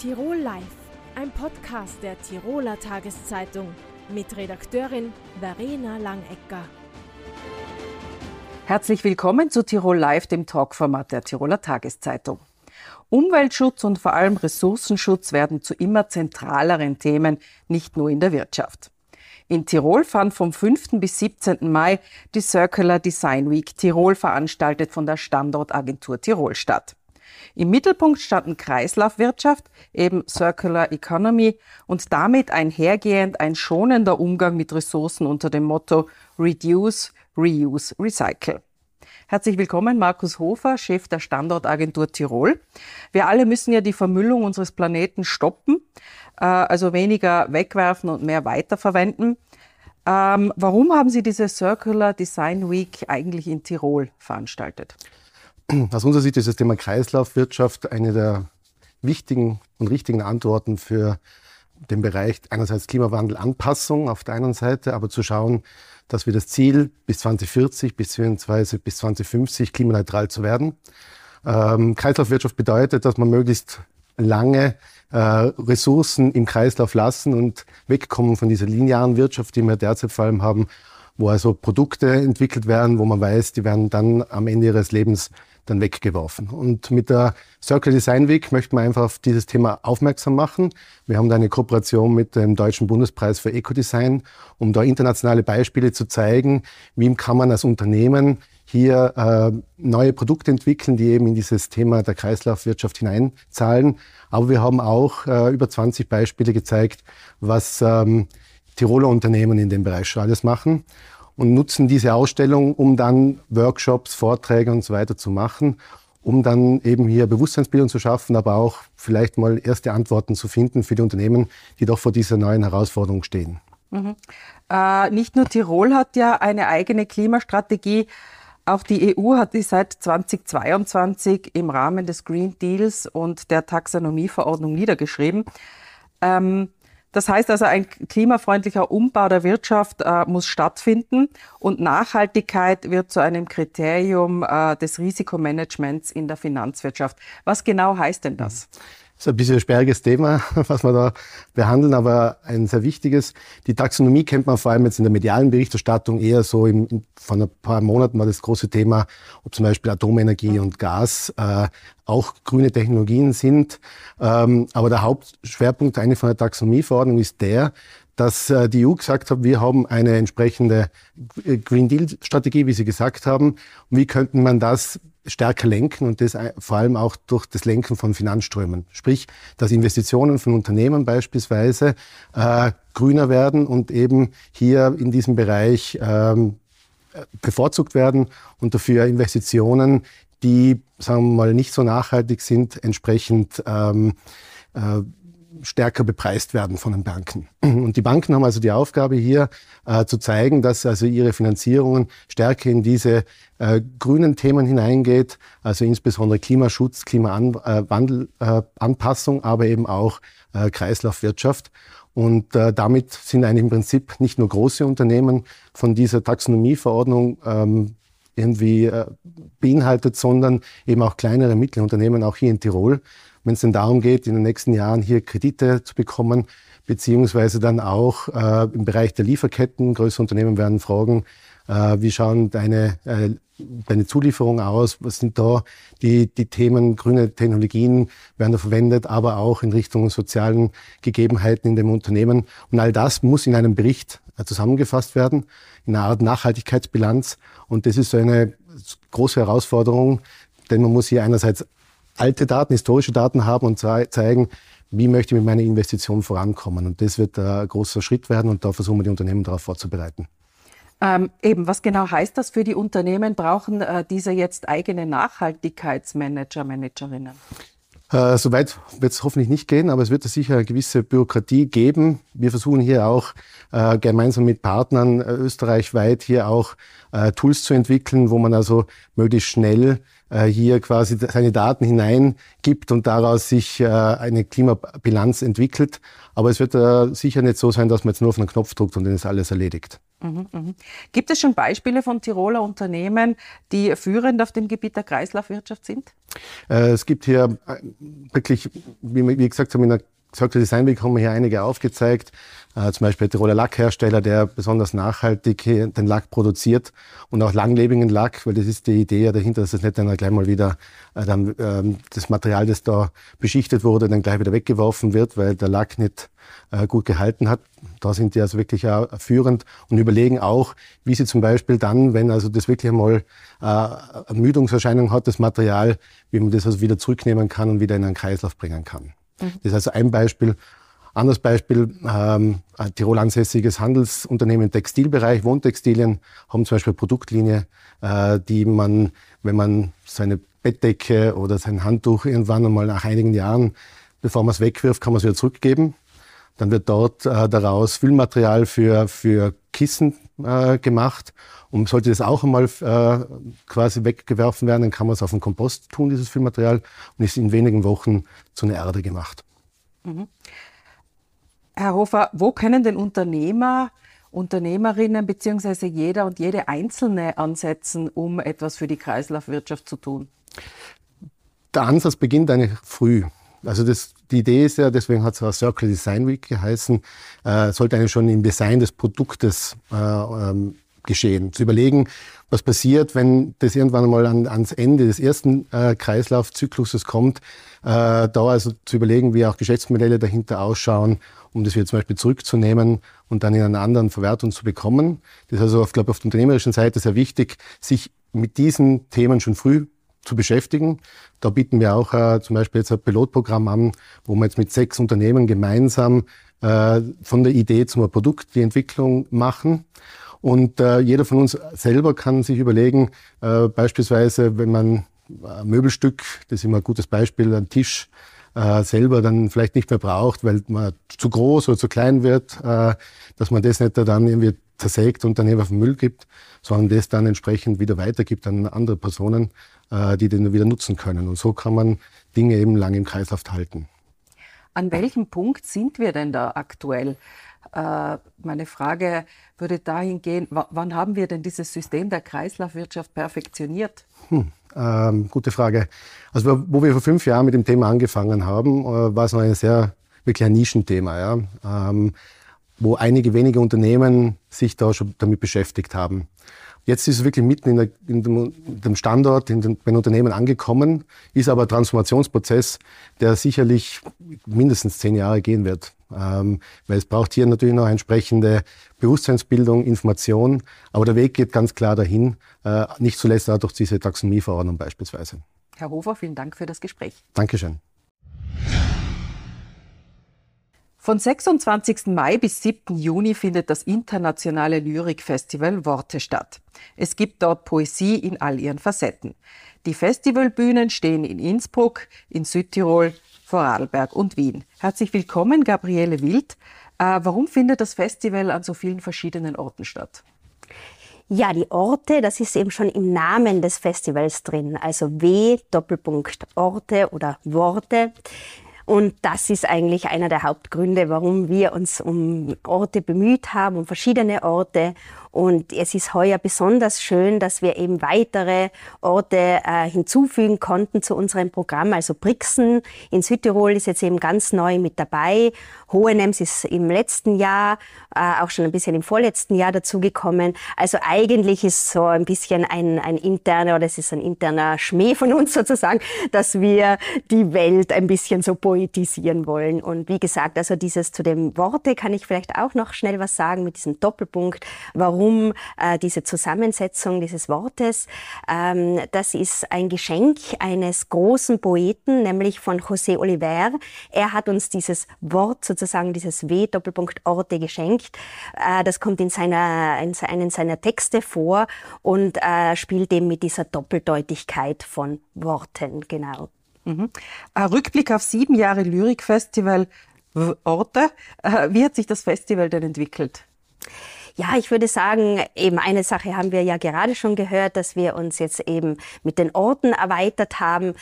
Tirol Live, ein Podcast der Tiroler Tageszeitung mit Redakteurin Verena Langecker. Herzlich willkommen zu Tirol Live, dem Talkformat der Tiroler Tageszeitung. Umweltschutz und vor allem Ressourcenschutz werden zu immer zentraleren Themen, nicht nur in der Wirtschaft. In Tirol fand vom 5. bis 17. Mai die Circular Design Week Tirol veranstaltet von der Standortagentur Tirol statt. Im Mittelpunkt standen Kreislaufwirtschaft, eben Circular Economy und damit einhergehend ein schonender Umgang mit Ressourcen unter dem Motto Reduce, Reuse, Recycle. Herzlich willkommen, Markus Hofer, Chef der Standortagentur Tirol. Wir alle müssen ja die Vermüllung unseres Planeten stoppen, äh, also weniger wegwerfen und mehr weiterverwenden. Ähm, warum haben Sie diese Circular Design Week eigentlich in Tirol veranstaltet? Aus unserer Sicht ist das Thema Kreislaufwirtschaft eine der wichtigen und richtigen Antworten für den Bereich einerseits Klimawandel, Anpassung auf der einen Seite, aber zu schauen, dass wir das Ziel bis 2040 beziehungsweise bis 2050 klimaneutral zu werden. Ähm, Kreislaufwirtschaft bedeutet, dass man möglichst lange äh, Ressourcen im Kreislauf lassen und wegkommen von dieser linearen Wirtschaft, die wir derzeit vor allem haben, wo also Produkte entwickelt werden, wo man weiß, die werden dann am Ende ihres Lebens dann weggeworfen. Und mit der Circle Design Week möchten wir einfach auf dieses Thema aufmerksam machen. Wir haben da eine Kooperation mit dem Deutschen Bundespreis für Ecodesign, um da internationale Beispiele zu zeigen, wie kann man als Unternehmen hier äh, neue Produkte entwickeln, die eben in dieses Thema der Kreislaufwirtschaft hineinzahlen. Aber wir haben auch äh, über 20 Beispiele gezeigt, was ähm, Tiroler Unternehmen in dem Bereich schon alles machen und nutzen diese Ausstellung, um dann Workshops, Vorträge und so weiter zu machen, um dann eben hier Bewusstseinsbildung zu schaffen, aber auch vielleicht mal erste Antworten zu finden für die Unternehmen, die doch vor dieser neuen Herausforderung stehen. Mhm. Äh, nicht nur Tirol hat ja eine eigene Klimastrategie. Auch die EU hat die seit 2022 im Rahmen des Green Deals und der Taxonomieverordnung niedergeschrieben. Ähm, das heißt also, ein klimafreundlicher Umbau der Wirtschaft äh, muss stattfinden und Nachhaltigkeit wird zu einem Kriterium äh, des Risikomanagements in der Finanzwirtschaft. Was genau heißt denn das? Das ist ein bisschen ein sperriges Thema, was wir da behandeln, aber ein sehr wichtiges. Die Taxonomie kennt man vor allem jetzt in der medialen Berichterstattung eher so im, von ein paar Monaten war das große Thema, ob zum Beispiel Atomenergie und Gas äh, auch grüne Technologien sind. Ähm, aber der Hauptschwerpunkt eigentlich von der Taxonomieverordnung ist der, dass äh, die EU gesagt hat, wir haben eine entsprechende Green Deal Strategie, wie Sie gesagt haben. Wie könnte man das stärker lenken und das vor allem auch durch das Lenken von Finanzströmen. Sprich, dass Investitionen von Unternehmen beispielsweise äh, grüner werden und eben hier in diesem Bereich ähm, bevorzugt werden und dafür Investitionen, die, sagen wir mal, nicht so nachhaltig sind, entsprechend ähm, äh, stärker bepreist werden von den Banken. Und die Banken haben also die Aufgabe hier äh, zu zeigen, dass also ihre Finanzierungen stärker in diese äh, grünen Themen hineingeht, also insbesondere Klimaschutz, Klimawandelanpassung, äh, aber eben auch äh, Kreislaufwirtschaft. Und äh, damit sind eigentlich im Prinzip nicht nur große Unternehmen von dieser Taxonomieverordnung ähm, irgendwie äh, beinhaltet, sondern eben auch kleinere Mittelunternehmen, auch hier in Tirol wenn es denn darum geht, in den nächsten Jahren hier Kredite zu bekommen, beziehungsweise dann auch äh, im Bereich der Lieferketten. Größere Unternehmen werden fragen, äh, wie schauen deine, äh, deine Zulieferungen aus? Was sind da die, die Themen? Grüne Technologien werden da verwendet, aber auch in Richtung sozialen Gegebenheiten in dem Unternehmen. Und all das muss in einem Bericht äh, zusammengefasst werden, in einer Art Nachhaltigkeitsbilanz. Und das ist so eine große Herausforderung, denn man muss hier einerseits alte Daten, historische Daten haben und zeigen, wie möchte ich mit meiner Investition vorankommen. Und das wird ein großer Schritt werden und da versuchen wir die Unternehmen darauf vorzubereiten. Ähm, eben, was genau heißt das für die Unternehmen? Brauchen äh, diese jetzt eigene Nachhaltigkeitsmanager, Managerinnen? Äh, Soweit wird es hoffentlich nicht gehen, aber es wird sicher eine gewisse Bürokratie geben. Wir versuchen hier auch äh, gemeinsam mit Partnern äh, österreichweit hier auch äh, Tools zu entwickeln, wo man also möglichst schnell äh, hier quasi seine Daten hineingibt und daraus sich äh, eine Klimabilanz entwickelt. Aber es wird äh, sicher nicht so sein, dass man jetzt nur auf einen Knopf drückt und dann ist alles erledigt. Mhm, mh. Gibt es schon Beispiele von Tiroler Unternehmen, die führend auf dem Gebiet der Kreislaufwirtschaft sind? Äh, es gibt hier äh, wirklich, wie, gesagt, in der Circle Design Week haben wir hier einige aufgezeigt. Äh, zum Beispiel der Tiroler Lackhersteller, der besonders nachhaltig den Lack produziert und auch langlebigen Lack, weil das ist die Idee ja dahinter, dass es nicht dann gleich mal wieder äh, dann, ähm, das Material, das da beschichtet wurde, dann gleich wieder weggeworfen wird, weil der Lack nicht äh, gut gehalten hat. Da sind die also wirklich auch führend und überlegen auch, wie sie zum Beispiel dann, wenn also das wirklich einmal äh, Ermüdungserscheinung hat, das Material, wie man das also wieder zurücknehmen kann und wieder in einen Kreislauf bringen kann. Mhm. Das ist also ein Beispiel. Anderes Beispiel, ähm, ein Tirol ansässiges Handelsunternehmen im Textilbereich, Wohntextilien, haben zum Beispiel Produktlinie, äh, die man, wenn man seine Bettdecke oder sein Handtuch irgendwann einmal nach einigen Jahren, bevor man es wegwirft, kann man es wieder zurückgeben. Dann wird dort äh, daraus Füllmaterial für, für Kissen äh, gemacht. Und sollte das auch einmal äh, quasi weggeworfen werden, dann kann man es auf den Kompost tun, dieses Füllmaterial, und ist in wenigen Wochen zu einer Erde gemacht. Mhm. Herr Hofer, wo können denn Unternehmer, Unternehmerinnen beziehungsweise jeder und jede Einzelne ansetzen, um etwas für die Kreislaufwirtschaft zu tun? Der Ansatz beginnt eigentlich früh. Also das, die Idee ist ja, deswegen hat es auch Circle Design Week geheißen, äh, sollte eigentlich schon im Design des Produktes äh, ähm, geschehen. Zu überlegen, was passiert, wenn das irgendwann mal an, ans Ende des ersten äh, Kreislaufzykluses kommt. Äh, da also zu überlegen, wie auch Geschäftsmodelle dahinter ausschauen, um das wieder zum Beispiel zurückzunehmen und dann in einer anderen Verwertung zu bekommen. Das ist also, auf, glaube ich, auf der unternehmerischen Seite sehr wichtig, sich mit diesen Themen schon früh zu beschäftigen. Da bieten wir auch äh, zum Beispiel jetzt ein Pilotprogramm an, wo wir jetzt mit sechs Unternehmen gemeinsam äh, von der Idee zum Produkt die Entwicklung machen. Und äh, jeder von uns selber kann sich überlegen, äh, beispielsweise, wenn man ein Möbelstück, das ist immer ein gutes Beispiel, ein Tisch äh, selber dann vielleicht nicht mehr braucht, weil man zu groß oder zu klein wird, äh, dass man das nicht dann irgendwie zersägt und dann eben auf den Müll gibt, sondern das dann entsprechend wieder weitergibt an andere Personen, äh, die den wieder nutzen können. Und so kann man Dinge eben lange im Kreislauf halten. An welchem Punkt sind wir denn da aktuell? Äh, meine Frage würde dahin gehen, wann haben wir denn dieses System der Kreislaufwirtschaft perfektioniert? Hm, ähm, gute Frage. Also wo wir vor fünf Jahren mit dem Thema angefangen haben, äh, war es noch ein sehr wirklich ein Nischenthema, ja, ähm, wo einige wenige Unternehmen sich da schon damit beschäftigt haben. Jetzt ist es wirklich mitten in, der, in, dem, Standort, in den, bei den Unternehmen angekommen, ist aber ein Transformationsprozess, der sicherlich mindestens zehn Jahre gehen wird. Ähm, weil es braucht hier natürlich noch entsprechende Bewusstseinsbildung, Information, aber der Weg geht ganz klar dahin, äh, nicht zuletzt auch durch diese Taxonomieverordnung beispielsweise. Herr Hofer, vielen Dank für das Gespräch. Dankeschön. Von 26. Mai bis 7. Juni findet das internationale Lyrikfestival Worte statt. Es gibt dort Poesie in all ihren Facetten. Die Festivalbühnen stehen in Innsbruck, in Südtirol, Vorarlberg und Wien. Herzlich willkommen, Gabriele Wild. Äh, warum findet das Festival an so vielen verschiedenen Orten statt? Ja, die Orte, das ist eben schon im Namen des Festivals drin. Also W, Doppelpunkt Orte oder Worte. Und das ist eigentlich einer der Hauptgründe, warum wir uns um Orte bemüht haben, um verschiedene Orte. Und es ist heuer besonders schön, dass wir eben weitere Orte äh, hinzufügen konnten zu unserem Programm. Also Brixen in Südtirol ist jetzt eben ganz neu mit dabei. Hohenems ist im letzten Jahr, äh, auch schon ein bisschen im vorletzten Jahr dazugekommen. Also eigentlich ist so ein bisschen ein, ein interner, oder es ist ein interner Schmäh von uns sozusagen, dass wir die Welt ein bisschen so poetisieren wollen. Und wie gesagt, also dieses zu dem Worte kann ich vielleicht auch noch schnell was sagen mit diesem Doppelpunkt. Warum warum äh, diese Zusammensetzung dieses Wortes. Ähm, das ist ein Geschenk eines großen Poeten, nämlich von José Oliver. Er hat uns dieses Wort sozusagen, dieses W Doppelpunkt Orte geschenkt. Äh, das kommt in seiner, in einen seiner Texte vor und äh, spielt eben mit dieser Doppeldeutigkeit von Worten, genau. Mhm. Rückblick auf sieben Jahre Lyrikfestival Orte. Äh, wie hat sich das Festival denn entwickelt? Ja, ich würde sagen, eben eine Sache haben wir ja gerade schon gehört, dass wir uns jetzt eben mit den Orten erweitert haben.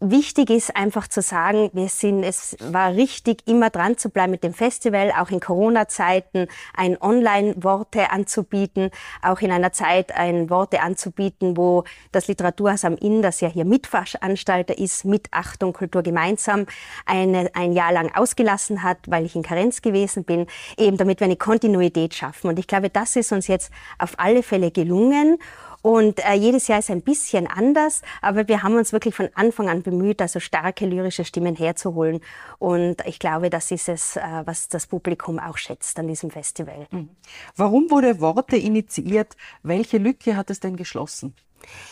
Wichtig ist einfach zu sagen, wir sind, es war richtig, immer dran zu bleiben mit dem Festival, auch in Corona-Zeiten ein Online-Worte anzubieten, auch in einer Zeit ein Worte anzubieten, wo das Literaturhaus am Inn, das ja hier Mitveranstalter ist, mit Achtung Kultur gemeinsam eine, ein Jahr lang ausgelassen hat, weil ich in Karenz gewesen bin, eben damit wir eine Kontinuität schaffen. Und ich glaube, das ist uns jetzt auf alle Fälle gelungen. Und äh, jedes Jahr ist ein bisschen anders, aber wir haben uns wirklich von Anfang an bemüht, also starke lyrische Stimmen herzuholen. Und ich glaube, das ist es, äh, was das Publikum auch schätzt an diesem Festival. Mhm. Warum wurde Worte initiiert? Welche Lücke hat es denn geschlossen?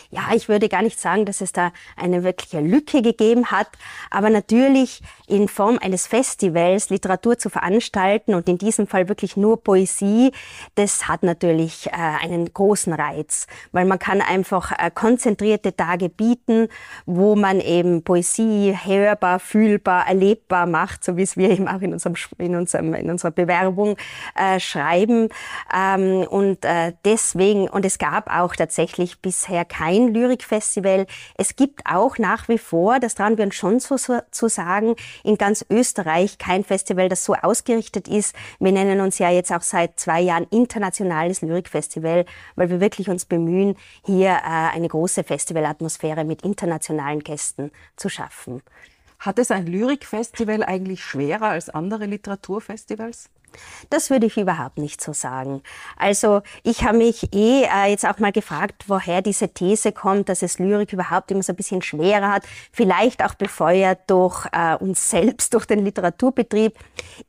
Ja, ich würde gar nicht sagen, dass es da eine wirkliche Lücke gegeben hat, aber natürlich in Form eines Festivals Literatur zu veranstalten und in diesem Fall wirklich nur Poesie, das hat natürlich äh, einen großen Reiz, weil man kann einfach äh, konzentrierte Tage bieten, wo man eben Poesie hörbar, fühlbar, erlebbar macht, so wie es wir eben auch in unserem in unserem in unserer Bewerbung äh, schreiben. Ähm, und deswegen und es gab auch tatsächlich bisher kein Lyrikfestival. Es gibt auch nach wie vor, das trauen wir uns schon so, so, zu sagen, in ganz Österreich kein Festival, das so ausgerichtet ist. Wir nennen uns ja jetzt auch seit zwei Jahren internationales Lyrikfestival, weil wir wirklich uns bemühen, hier äh, eine große Festivalatmosphäre mit internationalen Gästen zu schaffen. Hat es ein Lyrikfestival eigentlich schwerer als andere Literaturfestivals? Das würde ich überhaupt nicht so sagen. Also ich habe mich eh äh, jetzt auch mal gefragt, woher diese These kommt, dass es Lyrik überhaupt immer so ein bisschen schwerer hat. Vielleicht auch befeuert durch äh, uns selbst, durch den Literaturbetrieb.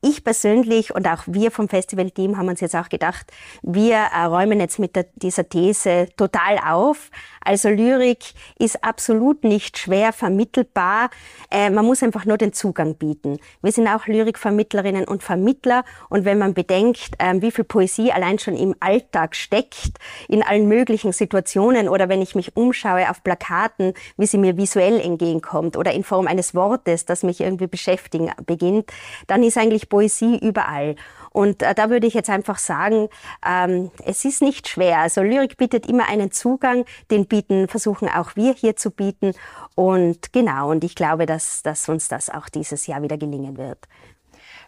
Ich persönlich und auch wir vom Festivalteam haben uns jetzt auch gedacht, wir äh, räumen jetzt mit der, dieser These total auf. Also Lyrik ist absolut nicht schwer vermittelbar. Äh, man muss einfach nur den Zugang bieten. Wir sind auch Lyrikvermittlerinnen und Vermittler und wenn man bedenkt, ähm, wie viel Poesie allein schon im Alltag steckt, in allen möglichen Situationen oder wenn ich mich umschaue auf Plakaten, wie sie mir visuell entgegenkommt oder in Form eines Wortes, das mich irgendwie beschäftigen beginnt, dann ist eigentlich Poesie überall. Und äh, da würde ich jetzt einfach sagen, ähm, es ist nicht schwer. Also Lyrik bietet immer einen Zugang, den bieten, versuchen auch wir hier zu bieten. Und genau, und ich glaube, dass, dass uns das auch dieses Jahr wieder gelingen wird.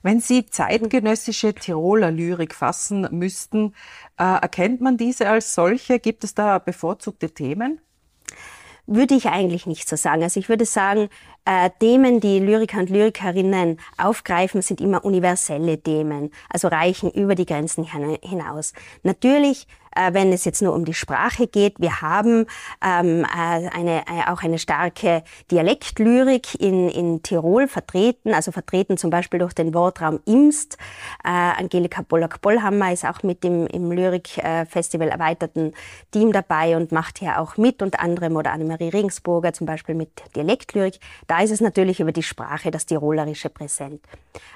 Wenn Sie zeitgenössische Tiroler Lyrik fassen müssten, äh, erkennt man diese als solche? Gibt es da bevorzugte Themen? Würde ich eigentlich nicht so sagen. Also ich würde sagen, äh, Themen, die Lyriker und Lyrikerinnen aufgreifen, sind immer universelle Themen, also reichen über die Grenzen hinaus. Natürlich äh, wenn es jetzt nur um die Sprache geht. Wir haben ähm, äh, eine, äh, auch eine starke Dialektlyrik in, in Tirol vertreten, also vertreten zum Beispiel durch den Wortraum Imst. Äh, Angelika Pollack-Bollhammer ist auch mit dem, im Lyrikfestival erweiterten Team dabei und macht hier auch mit, unter anderem oder Annemarie Regensburger zum Beispiel mit Dialektlyrik. Da ist es natürlich über die Sprache, das Tirolerische präsent.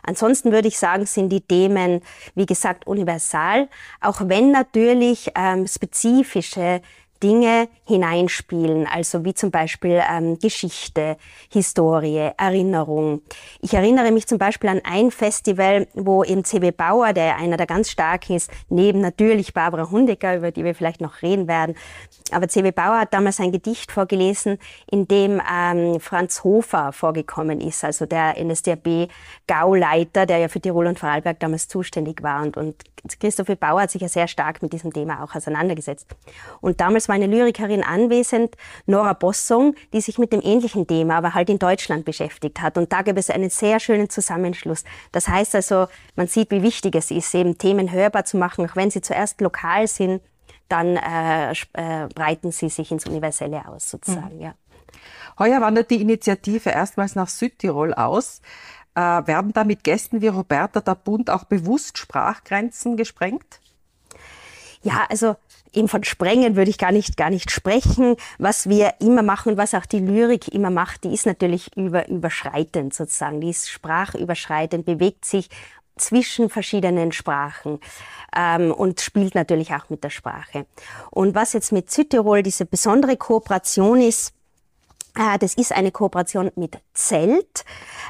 Ansonsten würde ich sagen, sind die Themen, wie gesagt, universal, auch wenn natürlich ähm, spezifische Dinge hineinspielen, also wie zum Beispiel ähm, Geschichte, Historie, Erinnerung. Ich erinnere mich zum Beispiel an ein Festival, wo eben C.W. Bauer, der einer der ganz starken ist, neben natürlich Barbara Hundecker, über die wir vielleicht noch reden werden, aber C.W. Bauer hat damals ein Gedicht vorgelesen, in dem ähm, Franz Hofer vorgekommen ist, also der NSDAP-Gauleiter, der ja für Tirol und Vorarlberg damals zuständig war. Und, und Christoph Bauer hat sich ja sehr stark mit diesem Thema auch auseinandergesetzt. Und damals war eine Lyrikerin anwesend, Nora Bossong, die sich mit dem ähnlichen Thema, aber halt in Deutschland beschäftigt hat. Und da gab es einen sehr schönen Zusammenschluss. Das heißt also, man sieht, wie wichtig es ist, eben Themen hörbar zu machen, auch wenn sie zuerst lokal sind dann äh, äh, breiten sie sich ins Universelle aus, sozusagen. Mhm. Ja. Heuer wandert die Initiative erstmals nach Südtirol aus. Äh, werden da mit Gästen wie Roberta der Bund auch bewusst Sprachgrenzen gesprengt? Ja, also eben von Sprengen würde ich gar nicht, gar nicht sprechen. Was wir immer machen und was auch die Lyrik immer macht, die ist natürlich über, überschreitend sozusagen. Die ist sprachüberschreitend, bewegt sich zwischen verschiedenen Sprachen ähm, und spielt natürlich auch mit der Sprache. Und was jetzt mit Südtirol diese besondere Kooperation ist, das ist eine Kooperation mit Zelt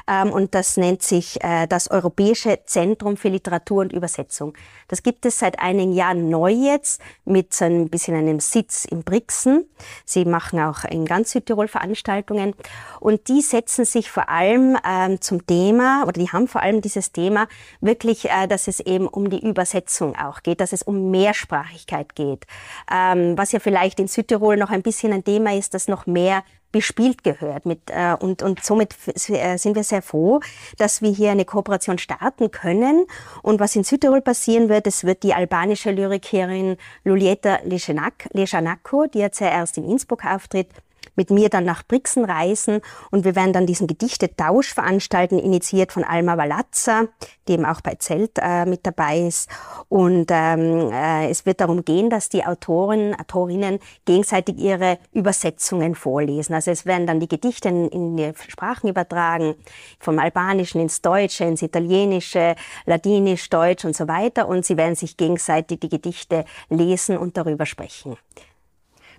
ähm, und das nennt sich äh, das Europäische Zentrum für Literatur und Übersetzung. Das gibt es seit einigen Jahren neu jetzt mit so ein bisschen einem Sitz in Brixen. Sie machen auch in ganz Südtirol Veranstaltungen und die setzen sich vor allem ähm, zum Thema oder die haben vor allem dieses Thema wirklich, äh, dass es eben um die Übersetzung auch geht, dass es um Mehrsprachigkeit geht. Ähm, was ja vielleicht in Südtirol noch ein bisschen ein Thema ist, dass noch mehr bespielt gehört. Mit, äh, und, und somit äh, sind wir sehr froh, dass wir hier eine Kooperation starten können. Und was in Südtirol passieren wird, es wird die albanische Lyrikerin Lulieta Lejanako, die jetzt erst in Innsbruck auftritt, mit mir dann nach Brixen reisen und wir werden dann diesen Gedichtetausch veranstalten, initiiert von Alma Valazza, die eben auch bei Zelt äh, mit dabei ist. Und ähm, äh, es wird darum gehen, dass die Autoren, Autorinnen gegenseitig ihre Übersetzungen vorlesen. Also es werden dann die Gedichte in, in die Sprachen übertragen, vom Albanischen ins Deutsche, ins Italienische, Ladinisch, Deutsch und so weiter. Und sie werden sich gegenseitig die Gedichte lesen und darüber sprechen.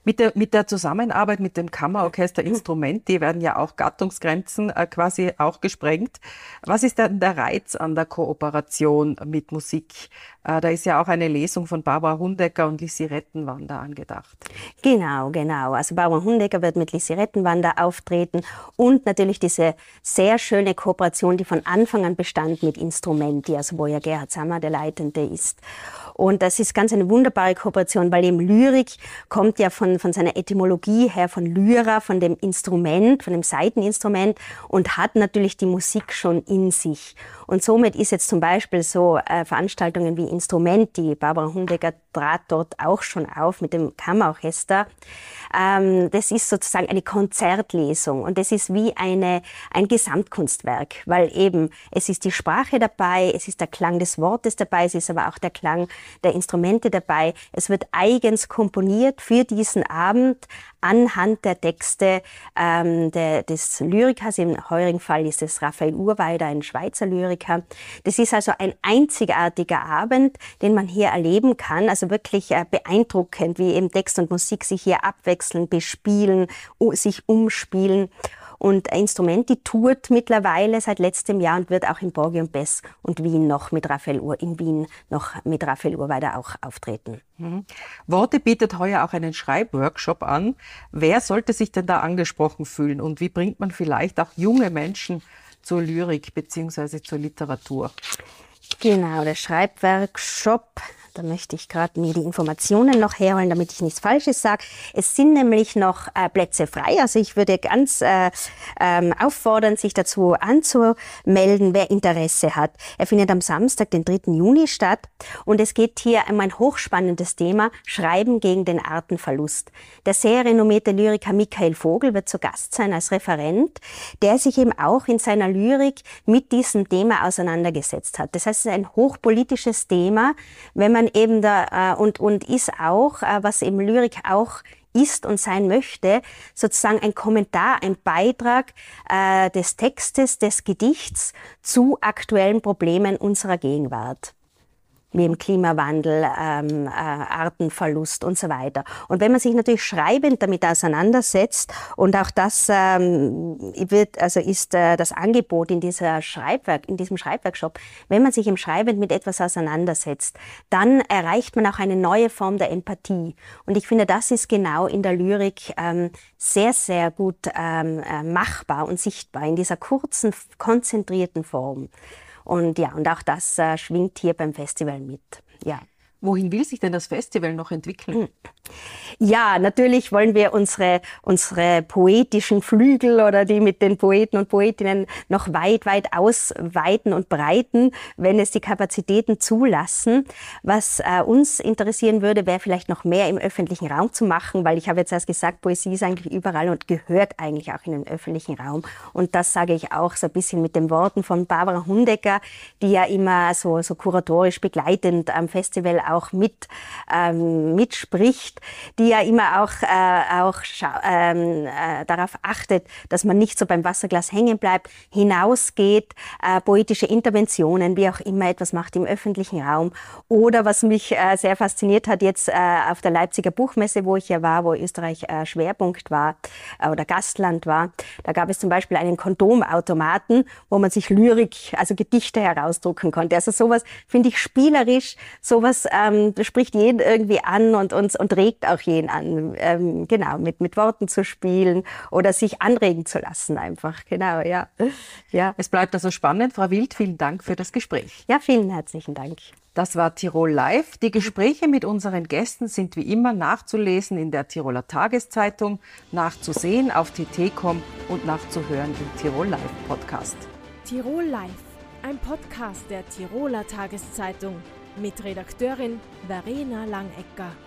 Mit der, mit der Zusammenarbeit mit dem Kammerorchester Instrument, die werden ja auch Gattungsgrenzen äh, quasi auch gesprengt. Was ist denn der Reiz an der Kooperation mit Musik? Äh, da ist ja auch eine Lesung von Barbara Hundecker und Lissi Rettenwander angedacht. Genau, genau. Also Barbara Hundecker wird mit Lissi Rettenwander auftreten und natürlich diese sehr schöne Kooperation, die von Anfang an bestand mit Instrumenti, also wo ja Gerhard Sammer der Leitende ist. Und das ist ganz eine wunderbare Kooperation, weil eben Lyrik kommt ja von, von seiner Etymologie her, von Lyra, von dem Instrument, von dem Saiteninstrument und hat natürlich die Musik schon in sich. Und somit ist jetzt zum Beispiel so äh, Veranstaltungen wie Instrumenti, Barbara Hundecker trat dort auch schon auf mit dem Kammerorchester. Ähm, das ist sozusagen eine Konzertlesung und es ist wie eine, ein Gesamtkunstwerk, weil eben es ist die Sprache dabei, es ist der Klang des Wortes dabei, es ist aber auch der Klang der Instrumente dabei. Es wird eigens komponiert für diesen Abend anhand der Texte ähm, der, des Lyrikers. Im heurigen Fall ist es Raphael Urweider, ein Schweizer Lyriker. Das ist also ein einzigartiger Abend, den man hier erleben kann. Also wirklich äh, beeindruckend, wie eben Text und Musik sich hier abwechseln, bespielen, sich umspielen. Und Instrumenti tourt mittlerweile seit letztem Jahr und wird auch in Borgi und Bess und Wien noch mit Raphael Uhr, in Wien noch mit Raphael Uhr weiter auch auftreten. Mhm. Worte bietet heuer auch einen Schreibworkshop an. Wer sollte sich denn da angesprochen fühlen und wie bringt man vielleicht auch junge Menschen zur Lyrik bzw. zur Literatur? Genau, der Schreibworkshop da möchte ich gerade mir die Informationen noch herholen, damit ich nichts Falsches sage. Es sind nämlich noch äh, Plätze frei. Also ich würde ganz äh, ähm, auffordern, sich dazu anzumelden, wer Interesse hat. Er findet am Samstag, den 3. Juni statt. Und es geht hier um ein hochspannendes Thema, Schreiben gegen den Artenverlust. Der sehr renommierte Lyriker Michael Vogel wird zu Gast sein als Referent, der sich eben auch in seiner Lyrik mit diesem Thema auseinandergesetzt hat. Das heißt, es ist ein hochpolitisches Thema, wenn man eben da äh, und, und ist auch, äh, was eben Lyrik auch ist und sein möchte, sozusagen ein Kommentar, ein Beitrag äh, des Textes, des Gedichts zu aktuellen Problemen unserer Gegenwart im Klimawandel, ähm, äh, Artenverlust und so weiter. Und wenn man sich natürlich schreibend damit auseinandersetzt und auch das ähm, wird, also ist äh, das Angebot in dieser Schreibwerk, in diesem Schreibworkshop, wenn man sich im Schreibend mit etwas auseinandersetzt, dann erreicht man auch eine neue Form der Empathie. Und ich finde, das ist genau in der Lyrik ähm, sehr, sehr gut ähm, äh, machbar und sichtbar in dieser kurzen, konzentrierten Form. Und ja, und auch das äh, schwingt hier beim Festival mit. Ja. Wohin will sich denn das Festival noch entwickeln? Hm. Ja, natürlich wollen wir unsere, unsere poetischen Flügel oder die mit den Poeten und Poetinnen noch weit, weit ausweiten und breiten, wenn es die Kapazitäten zulassen. Was äh, uns interessieren würde, wäre vielleicht noch mehr im öffentlichen Raum zu machen, weil ich habe jetzt erst gesagt, Poesie ist eigentlich überall und gehört eigentlich auch in den öffentlichen Raum. Und das sage ich auch so ein bisschen mit den Worten von Barbara Hundecker, die ja immer so, so kuratorisch begleitend am Festival auch auch mit, ähm, mitspricht, die ja immer auch, äh, auch ähm, äh, darauf achtet, dass man nicht so beim Wasserglas hängen bleibt, hinausgeht, äh, poetische Interventionen, wie auch immer etwas macht im öffentlichen Raum. Oder was mich äh, sehr fasziniert hat jetzt äh, auf der Leipziger Buchmesse, wo ich ja war, wo Österreich äh, Schwerpunkt war äh, oder Gastland war, da gab es zum Beispiel einen Kondomautomaten, wo man sich Lyrik, also Gedichte herausdrucken konnte. Also sowas finde ich spielerisch, sowas ähm, spricht jeden irgendwie an und, und, und regt auch jeden an, ähm, genau, mit, mit Worten zu spielen oder sich anregen zu lassen einfach, genau, ja. ja. Es bleibt also spannend. Frau Wild, vielen Dank für das Gespräch. Ja, vielen herzlichen Dank. Das war Tirol Live. Die Gespräche mit unseren Gästen sind wie immer nachzulesen in der Tiroler Tageszeitung, nachzusehen auf tt.com und nachzuhören im Tirol Live Podcast. Tirol Live, ein Podcast der Tiroler Tageszeitung mit Redakteurin Verena Langecker.